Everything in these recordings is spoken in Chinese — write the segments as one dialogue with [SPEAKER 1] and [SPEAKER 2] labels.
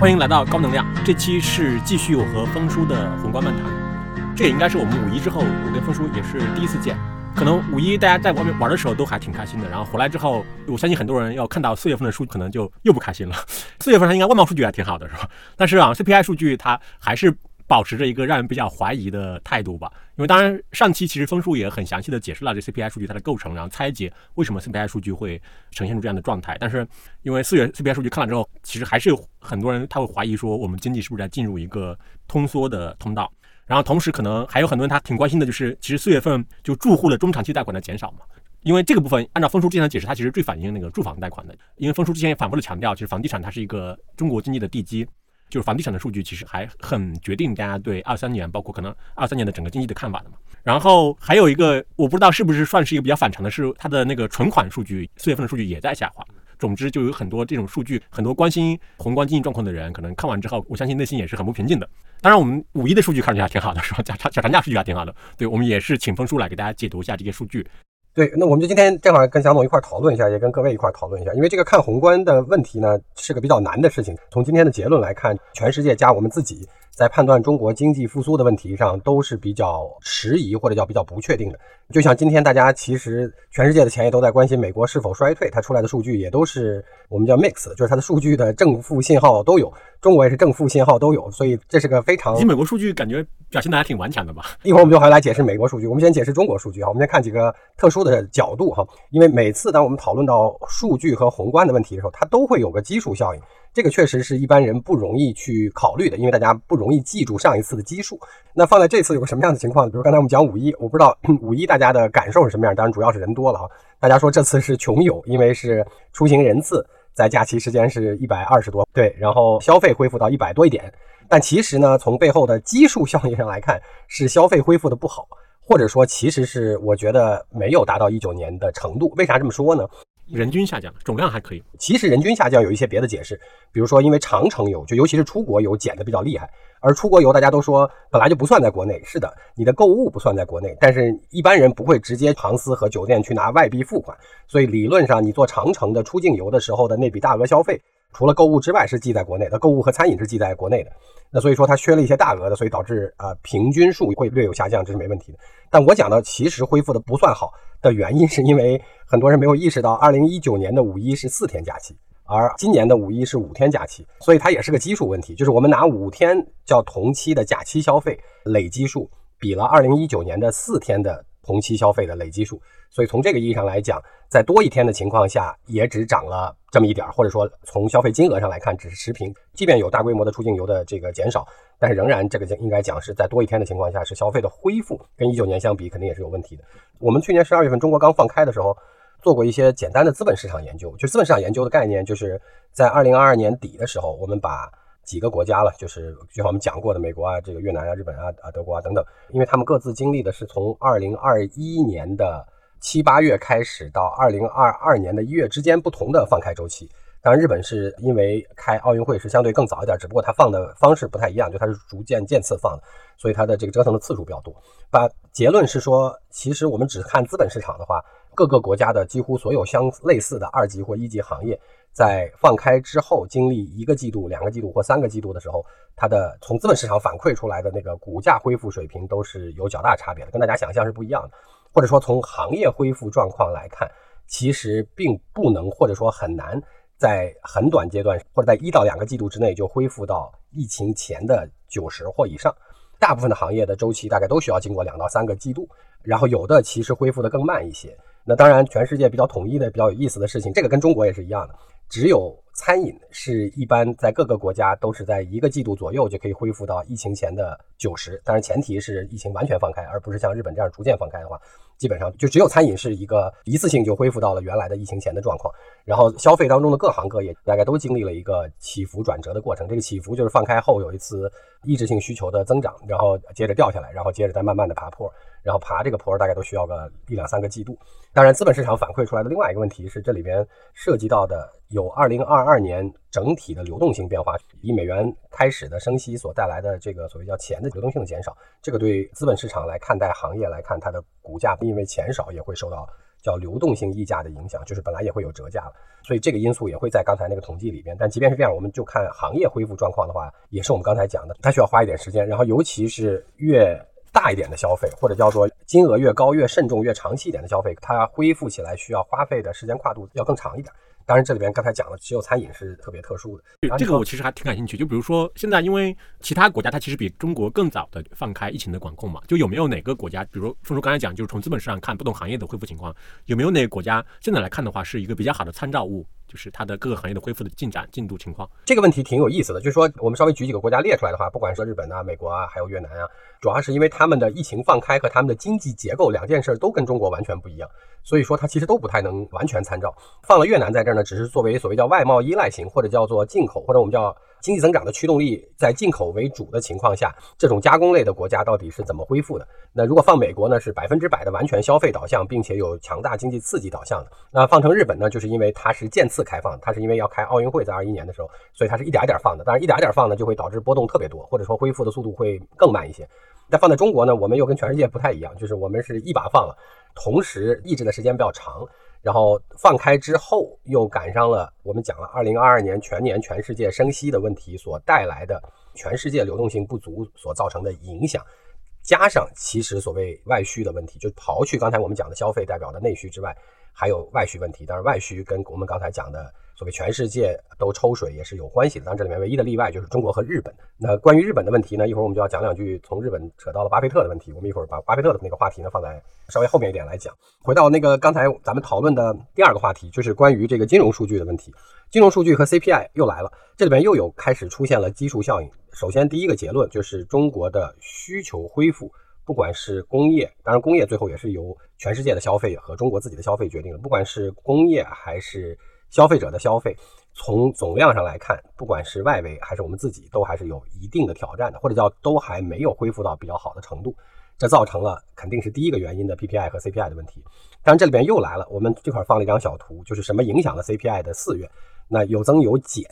[SPEAKER 1] 欢迎来到高能量，这期是继续我和峰叔的宏观漫谈。这也应该是我们五一之后，我跟峰叔也是第一次见。可能五一大家在外面玩的时候都还挺开心的，然后回来之后，我相信很多人要看到四月份的数据，可能就又不开心了。四月份它应该外贸数据还挺好的，是吧？但是啊，CPI 数据它还是。保持着一个让人比较怀疑的态度吧，因为当然上期其实分数也很详细的解释了这 CPI 数据它的构成，然后拆解为什么 CPI 数据会呈现出这样的状态。但是因为四月 CPI 数据看了之后，其实还是有很多人他会怀疑说我们经济是不是在进入一个通缩的通道。然后同时可能还有很多人他挺关心的就是其实四月份就住户的中长期贷款的减少嘛，因为这个部分按照分数之前的解释，它其实最反映那个住房贷款的，因为分数之前也反复的强调，其实房地产它是一个中国经济的地基。就是房地产的数据其实还很决定大家对二三年，包括可能二三年的整个经济的看法的嘛。然后还有一个我不知道是不是算是一个比较反常的是，它的那个存款数据四月份的数据也在下滑。总之就有很多这种数据，很多关心宏观经济状况的人，可能看完之后，我相信内心也是很不平静的。当然，我们五一的数据看起来挺好的，是吧？小小长假数据还挺好的。对我们也是请分数来给大家解读一下这些数据。
[SPEAKER 2] 对，那我们就今天正好跟蒋总一块讨论一下，也跟各位一块讨论一下，因为这个看宏观的问题呢，是个比较难的事情。从今天的结论来看，全世界加我们自己。在判断中国经济复苏的问题上，都是比较迟疑或者叫比较不确定的。就像今天大家其实全世界的钱也都在关心美国是否衰退，它出来的数据也都是我们叫 mix，就是它的数据的正负信号都有。中国也是正负信号都有，所以这是个非常。
[SPEAKER 1] 其实美国数据感觉表现的还挺顽强的吧？
[SPEAKER 2] 一会儿我们就还来解释美国数据，我们先解释中国数据哈。我们先看几个特殊的角度哈，因为每次当我们讨论到数据和宏观的问题的时候，它都会有个基数效应。这个确实是一般人不容易去考虑的，因为大家不容易记住上一次的基数。那放在这次有个什么样的情况？比如刚才我们讲五一，我不知道 五一大家的感受是什么样。当然主要是人多了哈，大家说这次是穷游，因为是出行人次在假期时间是一百二十多，对，然后消费恢复到一百多一点。但其实呢，从背后的基数效应上来看，是消费恢复的不好，或者说其实是我觉得没有达到一九年的程度。为啥这么说呢？
[SPEAKER 1] 人均下降，总量还可以。
[SPEAKER 2] 其实人均下降有一些别的解释，比如说因为长城游，就尤其是出国游减的比较厉害，而出国游大家都说本来就不算在国内。是的，你的购物不算在国内，但是一般人不会直接航司和酒店去拿外币付款，所以理论上你做长城的出境游的时候的那笔大额消费。除了购物之外是记在国内的，购物和餐饮是记在国内的，那所以说它缺了一些大额的，所以导致啊平均数会略有下降，这是没问题的。但我讲的其实恢复的不算好的原因，是因为很多人没有意识到，二零一九年的五一是四天假期，而今年的五一是五天假期，所以它也是个基数问题，就是我们拿五天叫同期的假期消费累积数，比了二零一九年的四天的同期消费的累积数。所以从这个意义上来讲，在多一天的情况下，也只涨了这么一点儿，或者说从消费金额上来看，只是持平。即便有大规模的出境游的这个减少，但是仍然这个应该讲是在多一天的情况下，是消费的恢复，跟一九年相比肯定也是有问题的。我们去年十二月份中国刚放开的时候，做过一些简单的资本市场研究，就资本市场研究的概念，就是在二零二二年底的时候，我们把几个国家了，就是就像我们讲过的美国啊、这个越南啊、日本啊、啊德国啊等等，因为他们各自经历的是从二零二一年的。七八月开始到二零二二年的一月之间不同的放开周期，当然日本是因为开奥运会是相对更早一点，只不过它放的方式不太一样，就它是逐渐渐次放的，所以它的这个折腾的次数比较多。把结论是说，其实我们只看资本市场的话，各个国家的几乎所有相类似的二级或一级行业，在放开之后经历一个季度、两个季度或三个季度的时候，它的从资本市场反馈出来的那个股价恢复水平都是有较大差别的，跟大家想象是不一样的。或者说，从行业恢复状况来看，其实并不能，或者说很难，在很短阶段或者在一到两个季度之内就恢复到疫情前的九十或以上。大部分的行业的周期大概都需要经过两到三个季度，然后有的其实恢复的更慢一些。那当然，全世界比较统一的、比较有意思的事情，这个跟中国也是一样的，只有。餐饮是一般在各个国家都是在一个季度左右就可以恢复到疫情前的九十，当然前提是疫情完全放开，而不是像日本这样逐渐放开的话，基本上就只有餐饮是一个一次性就恢复到了原来的疫情前的状况。然后消费当中的各行各业大概都经历了一个起伏转折的过程，这个起伏就是放开后有一次抑制性需求的增长，然后接着掉下来，然后接着再慢慢的爬坡，然后爬这个坡儿大概都需要个一两三个季度。当然，资本市场反馈出来的另外一个问题是，这里边涉及到的有二零二二年整体的流动性变化，以美元开始的升息所带来的这个所谓叫钱的流动性的减少，这个对资本市场来看待行业来看，它的股价因为钱少也会受到叫流动性溢价的影响，就是本来也会有折价了，所以这个因素也会在刚才那个统计里边。但即便是这样，我们就看行业恢复状况的话，也是我们刚才讲的，它需要花一点时间，然后尤其是越大一点的消费，或者叫做金额越高、越慎重、越长期一点的消费，它恢复起来需要花费的时间跨度要更长一点。当然，这里边刚才讲了，只有餐饮是特别特殊的。
[SPEAKER 1] 这个我其实还挺感兴趣。就比如说，现在因为其他国家它其实比中国更早的放开疫情的管控嘛，就有没有哪个国家，比如凤叔刚才讲，就是从资本市场看不同行业的恢复情况，有没有哪个国家现在来看的话，是一个比较好的参照物？就是它的各个行业的恢复的进展进度情况，
[SPEAKER 2] 这个问题挺有意思的。就是说，我们稍微举几个国家列出来的话，不管说日本啊、美国啊，还有越南啊，主要是因为他们的疫情放开和他们的经济结构两件事都跟中国完全不一样，所以说它其实都不太能完全参照。放了越南在这儿呢，只是作为所谓叫外贸依赖型，或者叫做进口，或者我们叫。经济增长的驱动力在进口为主的情况下，这种加工类的国家到底是怎么恢复的？那如果放美国呢，是百分之百的完全消费导向，并且有强大经济刺激导向的。那放成日本呢，就是因为它是渐次开放，它是因为要开奥运会，在二一年的时候，所以它是一点点放的。当然，一点点放呢，就会导致波动特别多，或者说恢复的速度会更慢一些。但放在中国呢，我们又跟全世界不太一样，就是我们是一把放了，同时抑制的时间比较长。然后放开之后，又赶上了我们讲了二零二二年全年全世界升息的问题所带来的全世界流动性不足所造成的影响，加上其实所谓外需的问题，就刨去刚才我们讲的消费代表的内需之外，还有外需问题。但是，外需跟我们刚才讲的。所谓全世界都抽水也是有关系的，当然这里面唯一的例外就是中国和日本。那关于日本的问题呢，一会儿我们就要讲两句，从日本扯到了巴菲特的问题。我们一会儿把巴菲特的那个话题呢放在稍微后面一点来讲。回到那个刚才咱们讨论的第二个话题，就是关于这个金融数据的问题。金融数据和 CPI 又来了，这里边又有开始出现了基数效应。首先第一个结论就是中国的需求恢复，不管是工业，当然工业最后也是由全世界的消费和中国自己的消费决定的，不管是工业还是。消费者的消费，从总量上来看，不管是外围还是我们自己，都还是有一定的挑战的，或者叫都还没有恢复到比较好的程度。这造成了肯定是第一个原因的 PPI 和 CPI 的问题。当然这里边又来了，我们这块放了一张小图，就是什么影响了 CPI 的四月？那有增有减，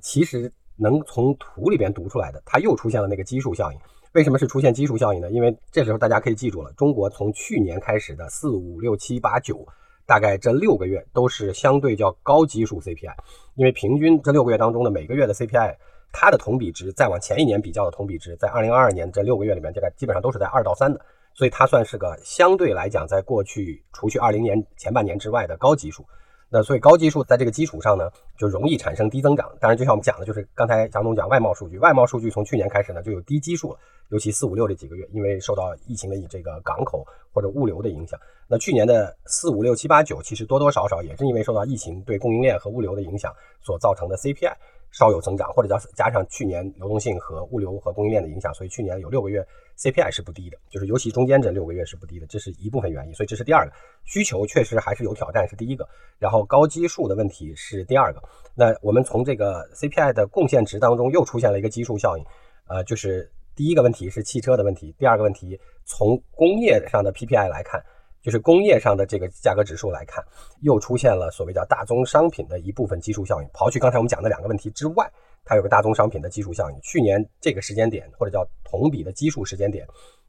[SPEAKER 2] 其实能从图里边读出来的，它又出现了那个基数效应。为什么是出现基数效应呢？因为这时候大家可以记住了，中国从去年开始的四五六七八九。大概这六个月都是相对较高基数 CPI，因为平均这六个月当中的每个月的 CPI，它的同比值再往前一年比较的同比值，在二零二二年这六个月里面，这个基本上都是在二到三的，所以它算是个相对来讲，在过去除去二零年前半年之外的高基数。那所以高基数在这个基础上呢，就容易产生低增长。当然，就像我们讲的，就是刚才蒋总讲外贸数据，外贸数据从去年开始呢就有低基数了，尤其四五六这几个月，因为受到疫情的这个港口或者物流的影响。那去年的四五六七八九，其实多多少少也是因为受到疫情对供应链和物流的影响所造成的 CPI。稍有增长，或者叫加上去年流动性和物流和供应链的影响，所以去年有六个月 CPI 是不低的，就是尤其中间这六个月是不低的，这是一部分原因。所以这是第二个，需求确实还是有挑战，是第一个。然后高基数的问题是第二个。那我们从这个 CPI 的贡献值当中又出现了一个基数效应，呃，就是第一个问题是汽车的问题，第二个问题从工业上的 PPI 来看。就是工业上的这个价格指数来看，又出现了所谓叫大宗商品的一部分基数效应。刨去刚才我们讲的两个问题之外，它有个大宗商品的基数效应。去年这个时间点，或者叫同比的基数时间点，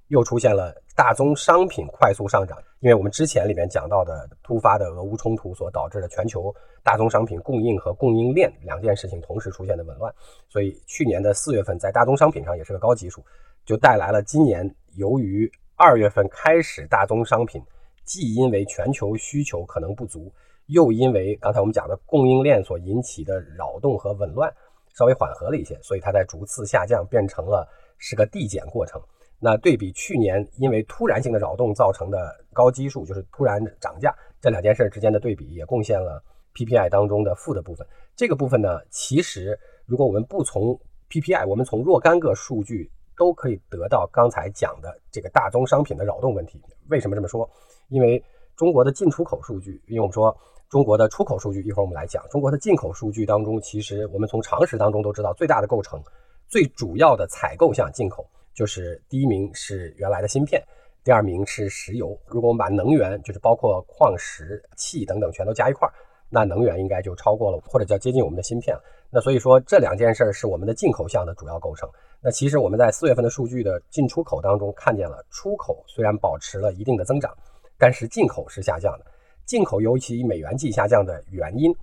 [SPEAKER 2] 又出现了大宗商品快速上涨。因为我们之前里面讲到的突发的俄乌冲突所导致的全球大宗商品供应和供应链两件事情同时出现的紊乱，所以去年的四月份在大宗商品上也是个高基数，就带来了今年由于二月份开始大宗商品。既因为全球需求可能不足，又因为刚才我们讲的供应链所引起的扰动和紊乱稍微缓和了一些，所以它在逐次下降，变成了是个递减过程。那对比去年因为突然性的扰动造成的高基数，就是突然涨价，这两件事之间的对比也贡献了 PPI 当中的负的部分。这个部分呢，其实如果我们不从 PPI，我们从若干个数据都可以得到刚才讲的这个大宗商品的扰动问题。为什么这么说？因为中国的进出口数据，因为我们说中国的出口数据，一会儿我们来讲。中国的进口数据当中，其实我们从常识当中都知道，最大的构成、最主要的采购项进口，就是第一名是原来的芯片，第二名是石油。如果我们把能源，就是包括矿石、气等等全都加一块儿，那能源应该就超过了，或者叫接近我们的芯片了。那所以说这两件事儿是我们的进口项的主要构成。那其实我们在四月份的数据的进出口当中看见了，出口虽然保持了一定的增长。但是进口是下降的，进口尤其美元计下降的原因，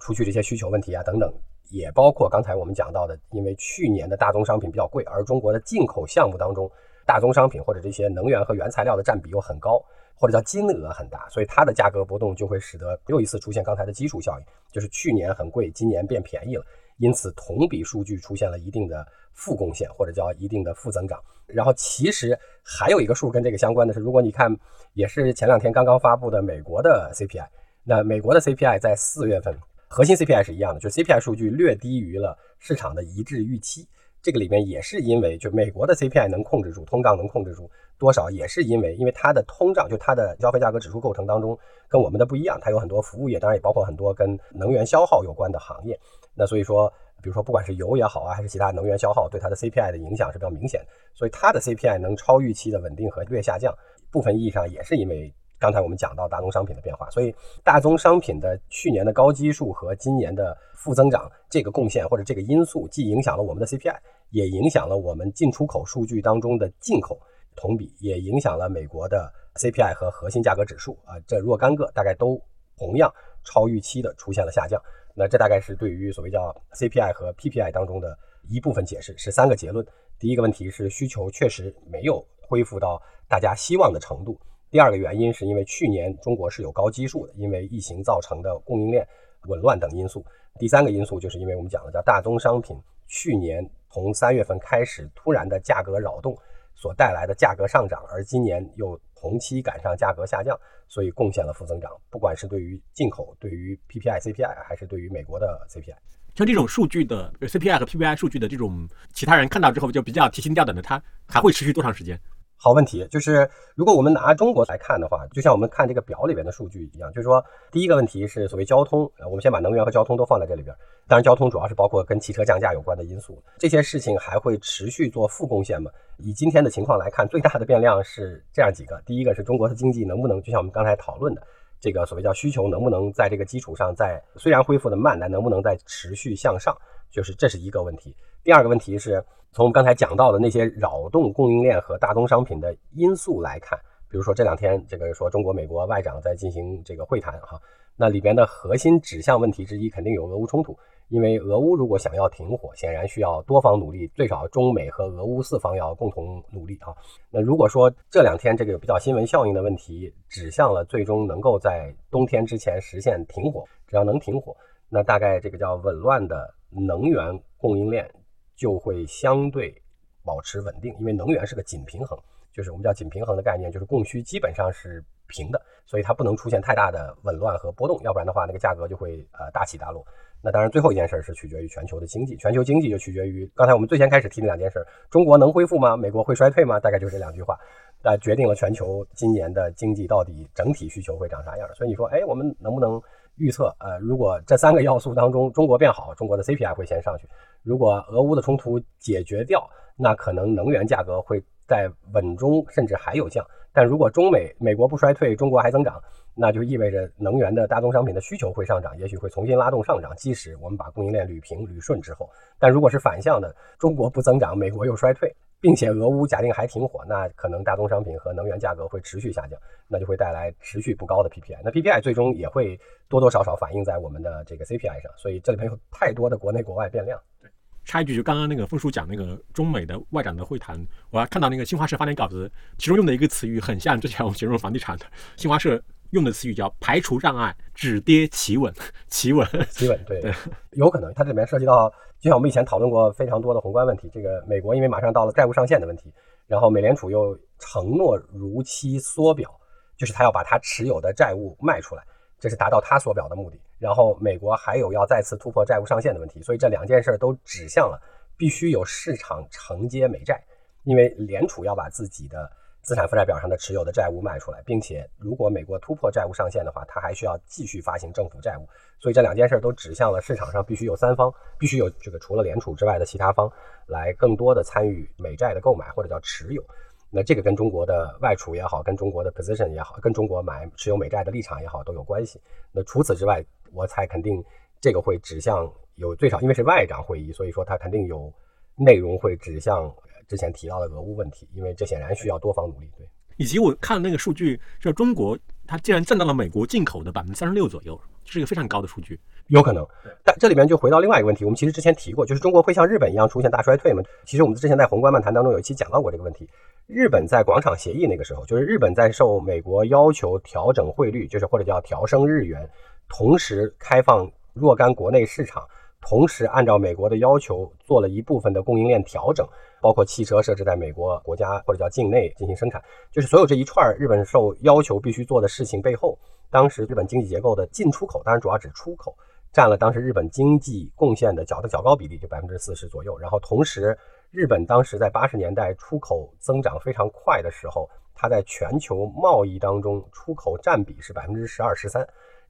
[SPEAKER 2] 除去这些需求问题啊等等，也包括刚才我们讲到的，因为去年的大宗商品比较贵，而中国的进口项目当中，大宗商品或者这些能源和原材料的占比又很高，或者叫金额很大，所以它的价格波动就会使得又一次出现刚才的基础效应，就是去年很贵，今年变便宜了，因此同比数据出现了一定的负贡献或者叫一定的负增长。然后其实还有一个数跟这个相关的是，如果你看也是前两天刚刚发布的美国的 CPI，那美国的 CPI 在四月份核心 CPI 是一样的，就是 CPI 数据略低于了市场的一致预期。这个里面也是因为就美国的 CPI 能控制住通胀，能控制住多少，也是因为因为它的通胀就它的消费价格指数构成当中跟我们的不一样，它有很多服务业，当然也包括很多跟能源消耗有关的行业。那所以说。比如说，不管是油也好啊，还是其他能源消耗，对它的 CPI 的影响是比较明显。所以它的 CPI 能超预期的稳定和略下降，部分意义上也是因为刚才我们讲到大宗商品的变化。所以大宗商品的去年的高基数和今年的负增长这个贡献或者这个因素，既影响了我们的 CPI，也影响了我们进出口数据当中的进口同比，也影响了美国的 CPI 和核心价格指数啊，这若干个大概都同样超预期的出现了下降。那这大概是对于所谓叫 CPI 和 PPI 当中的一部分解释，是三个结论。第一个问题是需求确实没有恢复到大家希望的程度。第二个原因是因为去年中国是有高基数的，因为疫情造成的供应链紊乱等因素。第三个因素就是因为我们讲的叫大宗商品去年从三月份开始突然的价格扰动所带来的价格上涨，而今年又同期赶上价格下降。所以贡献了负增长，不管是对于进口、对于 PPI、CPI，还是对于美国的 CPI，
[SPEAKER 1] 像这种数据的 CPI 和 PPI 数据的这种，其他人看到之后就比较提心吊胆的，它还会持续多长时间？
[SPEAKER 2] 好问题，就是如果我们拿中国来看的话，就像我们看这个表里边的数据一样，就是说第一个问题是所谓交通，呃，我们先把能源和交通都放在这里边。当然，交通主要是包括跟汽车降价有关的因素，这些事情还会持续做负贡献吗？以今天的情况来看，最大的变量是这样几个：第一个是中国的经济能不能，就像我们刚才讨论的，这个所谓叫需求能不能在这个基础上在虽然恢复的慢，但能不能在持续向上，就是这是一个问题。第二个问题是。从我们刚才讲到的那些扰动供应链和大宗商品的因素来看，比如说这两天这个说中国、美国外长在进行这个会谈哈，那里边的核心指向问题之一肯定有俄乌冲突，因为俄乌如果想要停火，显然需要多方努力，最少中美和俄乌四方要共同努力啊。那如果说这两天这个比较新闻效应的问题指向了最终能够在冬天之前实现停火，只要能停火，那大概这个叫紊乱的能源供应链。就会相对保持稳定，因为能源是个紧平衡，就是我们叫紧平衡的概念，就是供需基本上是平的，所以它不能出现太大的紊乱和波动，要不然的话，那个价格就会呃大起大落。那当然，最后一件事是取决于全球的经济，全球经济就取决于刚才我们最先开始提那两件事：中国能恢复吗？美国会衰退吗？大概就这两句话，那决定了全球今年的经济到底整体需求会长啥样。所以你说，哎，我们能不能？预测，呃，如果这三个要素当中中国变好，中国的 CPI 会先上去；如果俄乌的冲突解决掉，那可能能源价格会在稳中甚至还有降。但如果中美美国不衰退，中国还增长，那就意味着能源的大宗商品的需求会上涨，也许会重新拉动上涨。即使我们把供应链捋平捋顺之后，但如果是反向的，中国不增长，美国又衰退。并且俄乌假定还停火，那可能大宗商品和能源价格会持续下降，那就会带来持续不高的 PPI。那 PPI 最终也会多多少少反映在我们的这个 CPI 上，所以这里面有太多的国内国外变量。
[SPEAKER 1] 对，插一句，就刚刚那个峰叔讲那个中美的外长的会谈，我还看到那个新华社发点稿子，其中用的一个词语很像之前我们形容房地产的，新华社用的词语叫排除障碍，止跌企稳，企稳，
[SPEAKER 2] 企稳，对，有可能它这里面涉及到。就像我们以前讨论过非常多的宏观问题，这个美国因为马上到了债务上限的问题，然后美联储又承诺如期缩表，就是他要把他持有的债务卖出来，这是达到他缩表的目的。然后美国还有要再次突破债务上限的问题，所以这两件事都指向了必须有市场承接美债，因为联储要把自己的。资产负债表上的持有的债务卖出来，并且如果美国突破债务上限的话，它还需要继续发行政府债务。所以这两件事都指向了市场上必须有三方，必须有这个除了联储之外的其他方来更多的参与美债的购买或者叫持有。那这个跟中国的外储也好，跟中国的 position 也好，跟中国买持有美债的立场也好都有关系。那除此之外，我猜肯定这个会指向有最少，因为是外长会议，所以说它肯定有内容会指向。之前提到的俄乌问题，因为这显然需要多方努力。对，
[SPEAKER 1] 以及我看那个数据，就中国它竟然占到了美国进口的百分之三十六左右，是一个非常高的数据。
[SPEAKER 2] 有可能，但这里面就回到另外一个问题，我们其实之前提过，就是中国会像日本一样出现大衰退吗？其实我们之前在宏观漫谈当中有一期讲到过这个问题。日本在广场协议那个时候，就是日本在受美国要求调整汇率，就是或者叫调升日元，同时开放若干国内市场，同时按照美国的要求做了一部分的供应链调整，包括汽车设置在美国国家或者叫境内进行生产，就是所有这一串日本受要求必须做的事情背后，当时日本经济结构的进出口，当然主要指出口。占了当时日本经济贡献的较的较高比例，就百分之四十左右。然后同时，日本当时在八十年代出口增长非常快的时候，它在全球贸易当中出口占比是百分之十二十三。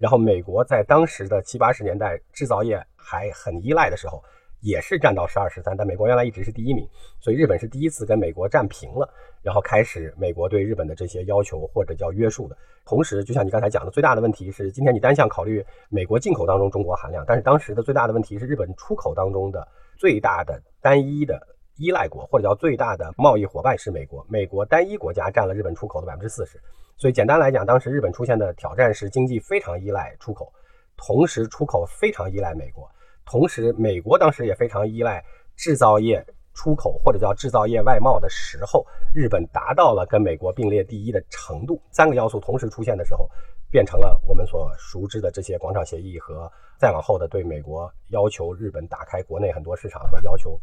[SPEAKER 2] 然后美国在当时的七八十年代制造业还很依赖的时候。也是占到十二十三，但美国原来一直是第一名，所以日本是第一次跟美国战平了，然后开始美国对日本的这些要求或者叫约束的。同时，就像你刚才讲的，最大的问题是，今天你单项考虑美国进口当中中国含量，但是当时的最大的问题是日本出口当中的最大的单一的依赖国或者叫最大的贸易伙伴是美国，美国单一国家占了日本出口的百分之四十。所以简单来讲，当时日本出现的挑战是经济非常依赖出口，同时出口非常依赖美国。同时，美国当时也非常依赖制造业出口或者叫制造业外贸的时候，日本达到了跟美国并列第一的程度。三个要素同时出现的时候，变成了我们所熟知的这些广场协议和再往后的对美国要求日本打开国内很多市场和要求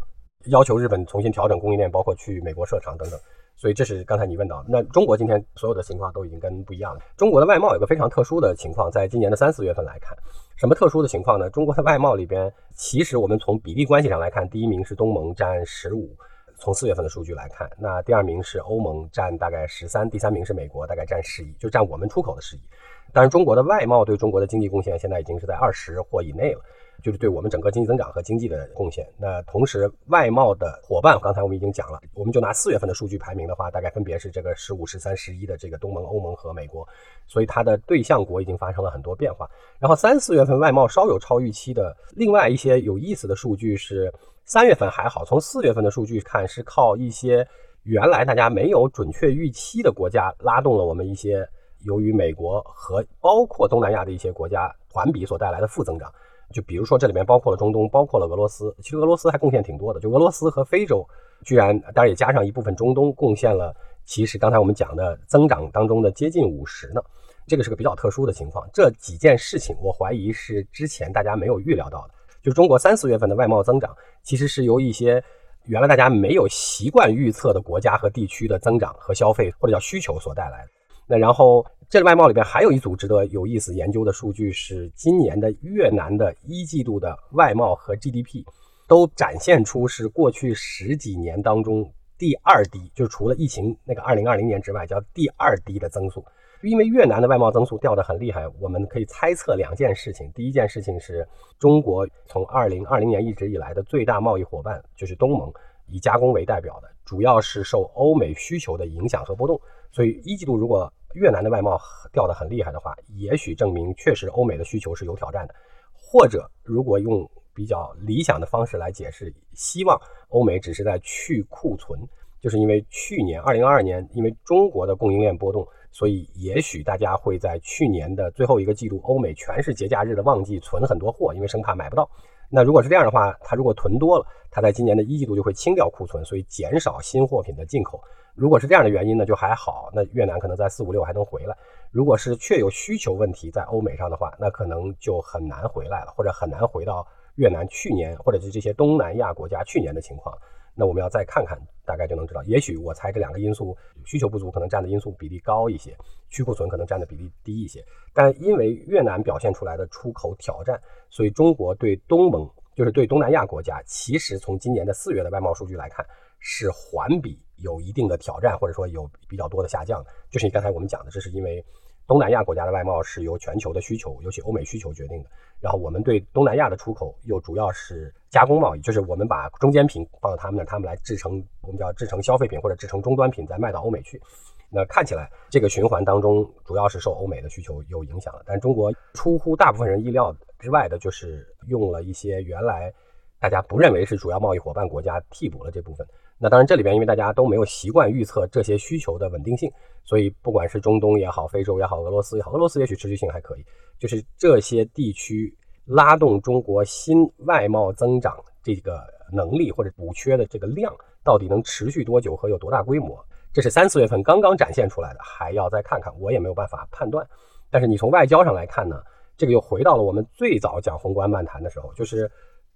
[SPEAKER 2] 要求日本重新调整供应链，包括去美国设厂等等。所以这是刚才你问到，那中国今天所有的情况都已经跟不一样了。中国的外贸有个非常特殊的情况，在今年的三四月份来看，什么特殊的情况呢？中国的外贸里边，其实我们从比例关系上来看，第一名是东盟占十五，从四月份的数据来看，那第二名是欧盟占大概十三，第三名是美国大概占十一，就占我们出口的十一。但是中国的外贸对中国的经济贡献现在已经是在二十或以内了。就是对我们整个经济增长和经济的贡献。那同时，外贸的伙伴，刚才我们已经讲了，我们就拿四月份的数据排名的话，大概分别是这个十五、十三、十一的这个东盟、欧盟和美国，所以它的对象国已经发生了很多变化。然后三四月份外贸稍有超预期的，另外一些有意思的数据是，三月份还好，从四月份的数据看，是靠一些原来大家没有准确预期的国家拉动了我们一些，由于美国和包括东南亚的一些国家环比所带来的负增长。就比如说，这里面包括了中东，包括了俄罗斯。其实俄罗斯还贡献挺多的。就俄罗斯和非洲，居然当然也加上一部分中东，贡献了其实刚才我们讲的增长当中的接近五十呢。这个是个比较特殊的情况。这几件事情，我怀疑是之前大家没有预料到的。就中国三四月份的外贸增长，其实是由一些原来大家没有习惯预测的国家和地区的增长和消费或者叫需求所带来的。那然后。这个外贸里边还有一组值得有意思研究的数据，是今年的越南的一季度的外贸和 GDP 都展现出是过去十几年当中第二低，就是除了疫情那个2020年之外，叫第二低的增速。因为越南的外贸增速掉得很厉害，我们可以猜测两件事情。第一件事情是中国从2020年一直以来的最大贸易伙伴就是东盟，以加工为代表的，主要是受欧美需求的影响和波动。所以一季度如果越南的外贸掉得很厉害的话，也许证明确实欧美的需求是有挑战的。或者如果用比较理想的方式来解释，希望欧美只是在去库存，就是因为去年二零二二年因为中国的供应链波动，所以也许大家会在去年的最后一个季度，欧美全是节假日的旺季，存很多货，因为生怕买不到。那如果是这样的话，它如果囤多了，它在今年的一季度就会清掉库存，所以减少新货品的进口。如果是这样的原因呢，就还好。那越南可能在四五六还能回来。如果是确有需求问题在欧美上的话，那可能就很难回来了，或者很难回到越南去年或者是这些东南亚国家去年的情况。那我们要再看看，大概就能知道。也许我猜这两个因素，需求不足可能占的因素比例高一些，去库存可能占的比例低一些。但因为越南表现出来的出口挑战，所以中国对东盟，就是对东南亚国家，其实从今年的四月的外贸数据来看，是环比。有一定的挑战，或者说有比较多的下降，就是你刚才我们讲的，这是因为东南亚国家的外贸是由全球的需求，尤其欧美需求决定的。然后我们对东南亚的出口又主要是加工贸易，就是我们把中间品放到他们那，他们来制成我们叫制成消费品或者制成终端品，再卖到欧美去。那看起来这个循环当中，主要是受欧美的需求有影响了。但中国出乎大部分人意料之外的，就是用了一些原来。大家不认为是主要贸易伙伴国家替补了这部分。那当然，这里边因为大家都没有习惯预测这些需求的稳定性，所以不管是中东也好，非洲也好，俄罗斯也好，俄罗斯也许持续性还可以，就是这些地区拉动中国新外贸增长这个能力或者补缺的这个量，到底能持续多久和有多大规模，这是三四月份刚刚展现出来的，还要再看看，我也没有办法判断。但是你从外交上来看呢，这个又回到了我们最早讲宏观漫谈的时候，就是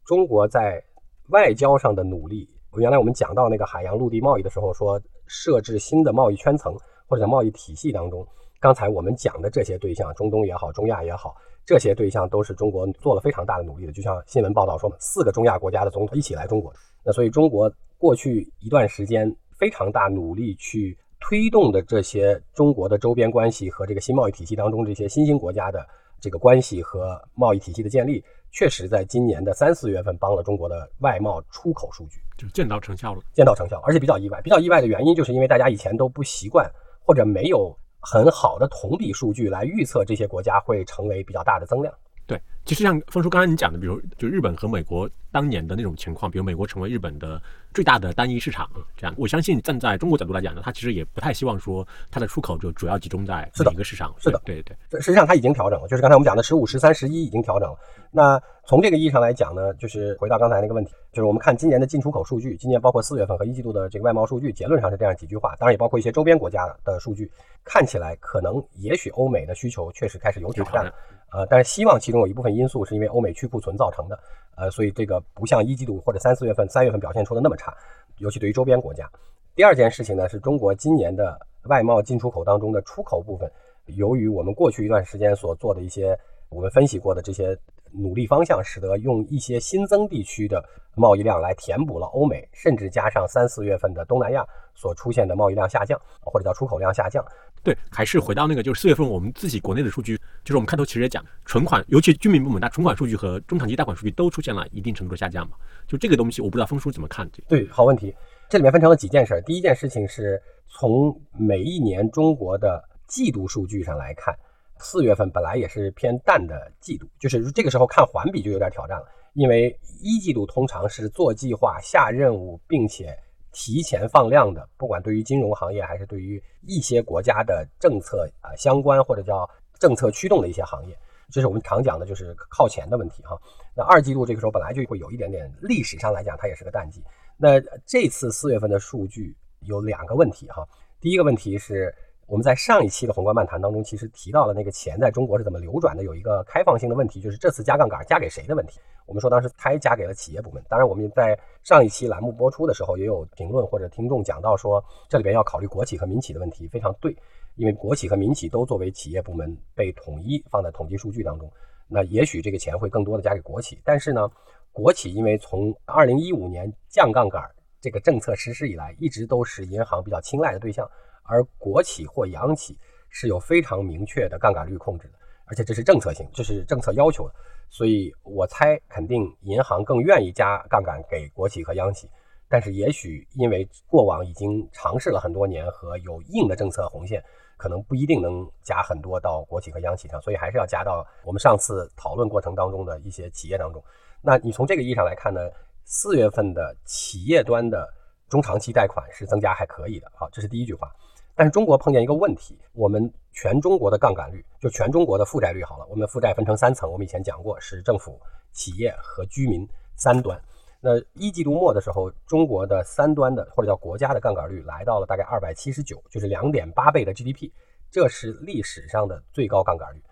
[SPEAKER 2] 中国在外交上的努力。原来我们讲到那个海洋陆地贸易的时候，说设置新的贸易圈层或者在贸易体系当中，刚才我们讲的这些对象，中东也好，中亚也好，这些对象都是中国做了非常大的努力的。就像新闻报道说，四个中亚国家的总统一起来中国，那所以中国过去一段时间非常大努力去推动的这些中国的周边关系和这个新贸易体系当中这些新兴国家的这个关系和贸易体系的建立。确实，在今年的三四月份，帮了中国的外贸出口数据，
[SPEAKER 1] 就见到成效了。
[SPEAKER 2] 见到成效，而且比较意外。比较意外的原因，就是因为大家以前都不习惯，或者没有很好的同比数据来预测这些国家会成为比较大的增量。
[SPEAKER 1] 对，其实像峰叔刚才你讲的，比如就日本和美国当年的那种情况，比如美国成为日本的最大的单一市场，这样，我相信站在中国角度来讲呢，它其实也不太希望说它的出口就主要集中在
[SPEAKER 2] 哪
[SPEAKER 1] 一个市场。
[SPEAKER 2] 是的，
[SPEAKER 1] 对对
[SPEAKER 2] 对。实际上它已经调整了，就是刚才我们讲的十五、十三、十一已经调整了。那从这个意义上来讲呢，就是回到刚才那个问题，就是我们看今年的进出口数据，今年包括四月份和一季度的这个外贸数据，结论上是这样几句话，当然也包括一些周边国家的数据，看起来可能也许欧美的需求确实开始有挑战。呃，但是希望其中有一部分因素是因为欧美去库存造成的，呃，所以这个不像一季度或者三四月份、三月份表现出的那么差，尤其对于周边国家。第二件事情呢，是中国今年的外贸进出口当中的出口部分，由于我们过去一段时间所做的一些我们分析过的这些努力方向，使得用一些新增地区的贸易量来填补了欧美，甚至加上三四月份的东南亚所出现的贸易量下降，或者叫出口量下降。
[SPEAKER 1] 对，还是回到那个，就是四月份我们自己国内的数据，就是我们开头其实也讲，存款，尤其居民部门，它存款数据和中长期贷款数据都出现了一定程度的下降嘛。就这个东西，我不知道峰叔怎么看。
[SPEAKER 2] 对，好问题。这里面分成了几件事。第一件事情是从每一年中国的季度数据上来看，四月份本来也是偏淡的季度，就是这个时候看环比就有点挑战了，因为一季度通常是做计划、下任务，并且。提前放量的，不管对于金融行业还是对于一些国家的政策啊相关或者叫政策驱动的一些行业，这是我们常讲的就是靠前的问题哈。那二季度这个时候本来就会有一点点，历史上来讲它也是个淡季。那这次四月份的数据有两个问题哈，第一个问题是。我们在上一期的宏观漫谈当中，其实提到了那个钱在中国是怎么流转的，有一个开放性的问题，就是这次加杠杆加给谁的问题。我们说当时猜加给了企业部门。当然，我们在上一期栏目播出的时候，也有评论或者听众讲到说，这里边要考虑国企和民企的问题，非常对，因为国企和民企都作为企业部门被统一放在统计数据当中。那也许这个钱会更多的加给国企，但是呢，国企因为从二零一五年降杠杆这个政策实施以来，一直都是银行比较青睐的对象。而国企或央企是有非常明确的杠杆率控制的，而且这是政策性，这是政策要求的，所以我猜肯定银行更愿意加杠杆给国企和央企，但是也许因为过往已经尝试了很多年和有硬的政策红线，可能不一定能加很多到国企和央企上，所以还是要加到我们上次讨论过程当中的一些企业当中。那你从这个意义上来看呢，四月份的企业端的中长期贷款是增加还可以的，好，这是第一句话。但是中国碰见一个问题，我们全中国的杠杆率，就全中国的负债率好了，我们负债分成三层，我们以前讲过是政府、企业和居民三端。那一季度末的时候，中国的三端的或者叫国家的杠杆率来到了大概二百七十九，就是两点八倍的 GDP，这是历史上的最高杠杆率。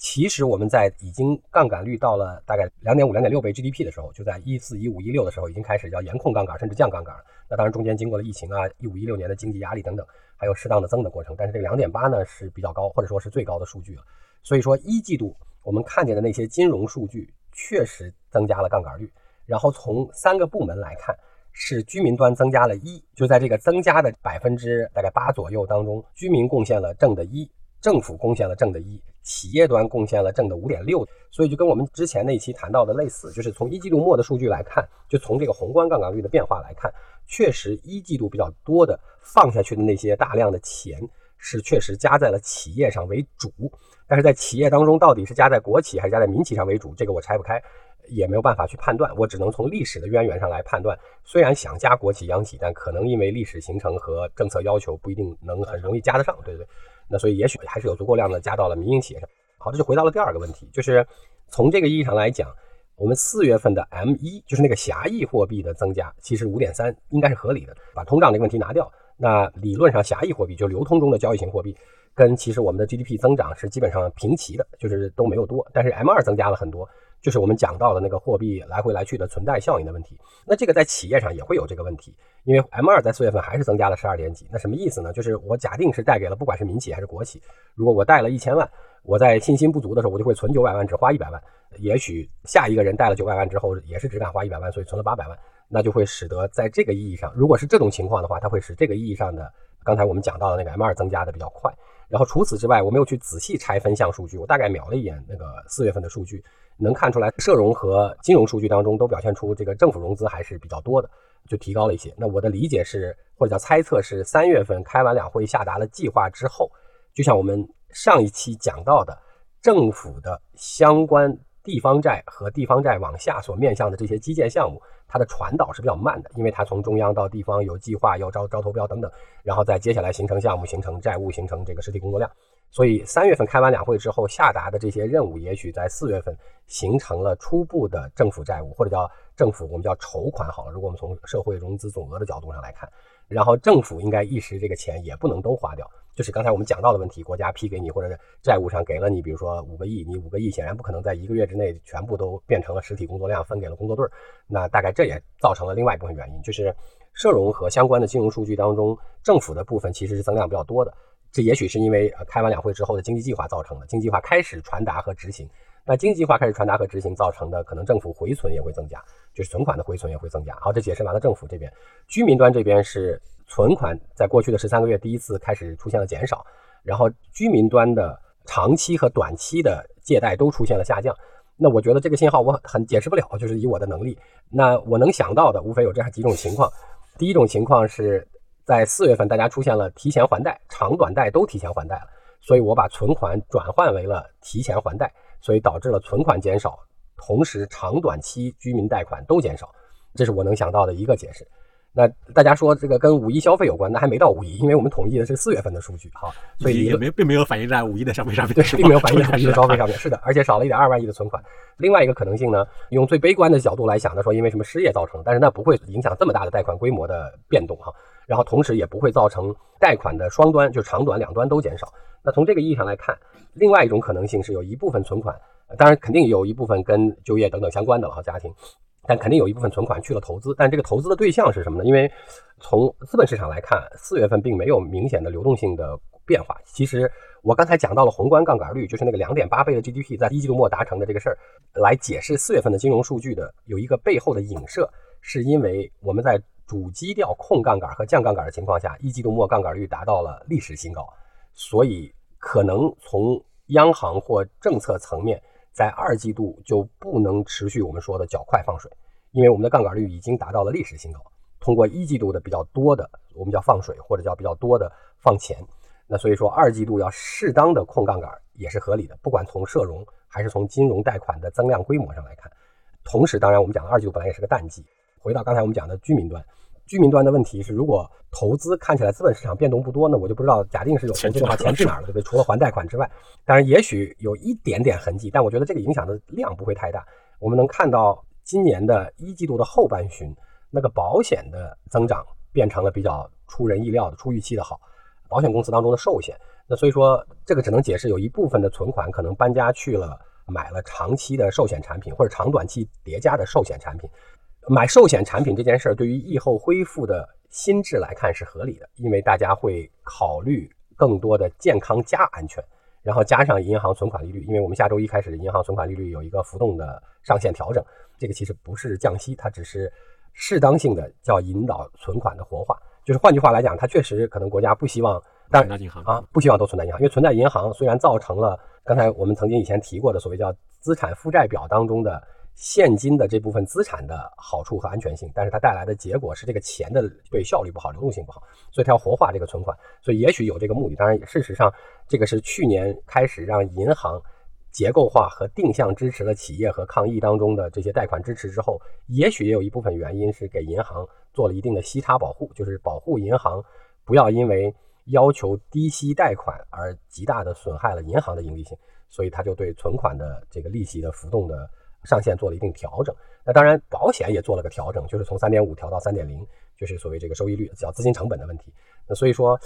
[SPEAKER 2] 其实我们在已经杠杆率到了大概两点五、两点六倍 GDP 的时候，就在一四、一五、一六的时候，已经开始要严控杠杆，甚至降杠杆。那当然中间经过了疫情啊，一五、一六年的经济压力等等，还有适当的增的过程。但是这个两点八呢是比较高，或者说是最高的数据了。所以说一季度我们看见的那些金融数据确实增加了杠杆率。然后从三个部门来看，是居民端增加了一，就在这个增加的百分之大概八左右当中，居民贡献了正的一，政府贡献了正的一。企业端贡献了正的五点六，所以就跟我们之前那期谈到的类似，就是从一季度末的数据来看，就从这个宏观杠杆率的变化来看，确实一季度比较多的放下去的那些大量的钱是确实加在了企业上为主，但是在企业当中到底是加在国企还是加在民企上为主，这个我拆不开，也没有办法去判断，我只能从历史的渊源上来判断。虽然想加国企央企，但可能因为历史形成和政策要求，不一定能很容易加得上，对不对？那所以也许还是有足够量的加到了民营企业上。好，这就回到了第二个问题，就是从这个意义上来讲，我们四月份的 M 一就是那个狭义货币的增加，其实五点三应该是合理的。把通胀这个问题拿掉，那理论上狭义货币就流通中的交易型货币，跟其实我们的 GDP 增长是基本上平齐的，就是都没有多。但是 M 二增加了很多，就是我们讲到的那个货币来回来去的存贷效应的问题。那这个在企业上也会有这个问题，因为 M 二在四月份还是增加了十二点几。那什么意思呢？就是我假定是贷给了不管是民企还是国企，如果我贷了一千万。我在信心不足的时候，我就会存九百万，只花一百万。也许下一个人贷了九百万之后，也是只敢花一百万，所以存了八百万，那就会使得在这个意义上，如果是这种情况的话，它会使这个意义上的刚才我们讲到的那个 M 二增加的比较快。然后除此之外，我没有去仔细拆分项数据，我大概瞄了一眼那个四月份的数据，能看出来社融和金融数据当中都表现出这个政府融资还是比较多的，就提高了一些。那我的理解是，或者叫猜测是，三月份开完两会下达了计划之后，就像我们。上一期讲到的政府的相关地方债和地方债往下所面向的这些基建项目，它的传导是比较慢的，因为它从中央到地方有计划、要招招投标等等，然后再接下来形成项目、形成债务、形成这个实体工作量。所以三月份开完两会之后下达的这些任务，也许在四月份形成了初步的政府债务，或者叫政府我们叫筹款好了。如果我们从社会融资总额的角度上来看，然后政府应该一时这个钱也不能都花掉。就是刚才我们讲到的问题，国家批给你，或者债务上给了你，比如说五个亿，你五个亿显然不可能在一个月之内全部都变成了实体工作量分给了工作队儿，那大概这也造成了另外一部分原因，就是社融和相关的金融数据当中，政府的部分其实是增量比较多的，这也许是因为开完两会之后的经济计划造成的，经济计划开始传达和执行，那经济计划开始传达和执行造成的，可能政府回存也会增加，就是存款的回存也会增加。好，这解释完了政府这边，居民端这边是。存款在过去的十三个月第一次开始出现了减少，然后居民端的长期和短期的借贷都出现了下降。那我觉得这个信号我很解释不了，就是以我的能力，那我能想到的无非有这样几种情况。第一种情况是在四月份大家出现了提前还贷，长短贷都提前还贷了，所以我把存款转换为了提前还贷，所以导致了存款减少，同时长短期居民贷款都减少，这是我能想到的一个解释。那大家说这个跟五一消费有关，那还没到五一，因为我们统计的是四月份的数据，哈，所以
[SPEAKER 1] 也没并没有反映在五一的消费上面，
[SPEAKER 2] 对，并没有反映在五一的消费上面，是的，而且少了一点二万亿的存款。另外一个可能性呢，用最悲观的角度来想呢，说因为什么失业造成，但是那不会影响这么大的贷款规模的变动，哈，然后同时也不会造成贷款的双端，就长短两端都减少。那从这个意义上来看，另外一种可能性是有一部分存款，当然肯定有一部分跟就业等等相关的了哈，家庭。但肯定有一部分存款去了投资，但这个投资的对象是什么呢？因为从资本市场来看，四月份并没有明显的流动性的变化。其实我刚才讲到了宏观杠杆率，就是那个两点八倍的 GDP 在一季度末达成的这个事儿，来解释四月份的金融数据的有一个背后的影射，是因为我们在主基调控杠杆和降杠杆的情况下，一季度末杠杆率达到了历史新高，所以可能从央行或政策层面。在二季度就不能持续我们说的较快放水，因为我们的杠杆率已经达到了历史新高。通过一季度的比较多的我们叫放水，或者叫比较多的放钱，那所以说二季度要适当的控杠杆也是合理的，不管从社融还是从金融贷款的增量规模上来看。同时，当然我们讲的二季度本来也是个淡季。回到刚才我们讲的居民端。居民端的问题是，如果投资看起来资本市场变动不多，那我就不知道，假定是有投资的话，钱去哪儿了，对不对？除了还贷款之外，当然也许有一点点痕迹，但我觉得这个影响的量不会太大。我们能看到今年的一季度的后半旬，那个保险的增长变成了比较出人意料的、出预期的好。保险公司当中的寿险，那所以说这个只能解释有一部分的存款可能搬家去了，买了长期的寿险产品或者长短期叠加的寿险产品。买寿险产品这件事儿，对于疫后恢复的心智来看是合理的，因为大家会考虑更多的健康加安全，然后加上银行存款利率，因为我们下周一开始银行存款利率有一个浮动的上限调整，这个其实不是降息，它只是适当性的叫引导存款的活化，就是换句话来讲，它确实可能国家不希望，
[SPEAKER 1] 但存银行
[SPEAKER 2] 啊，不希望都存在银行，因为存在银行虽然造成了刚才我们曾经以前提过的所谓叫资产负债表当中的。现金的这部分资产的好处和安全性，但是它带来的结果是这个钱的对效率不好，流动性不好，所以它要活化这个存款，所以也许有这个目的。当然，事实上这个是去年开始让银行结构化和定向支持了企业和抗疫当中的这些贷款支持之后，也许也有一部分原因是给银行做了一定的息差保护，就是保护银行不要因为要求低息贷款而极大的损害了银行的盈利性，所以它就对存款的这个利息的浮动的上限做了一定调整。那当然，保险也做了个调整，就是从三点五调到三点零，就是所谓这个收益率，叫资金成本的问题。那所以说。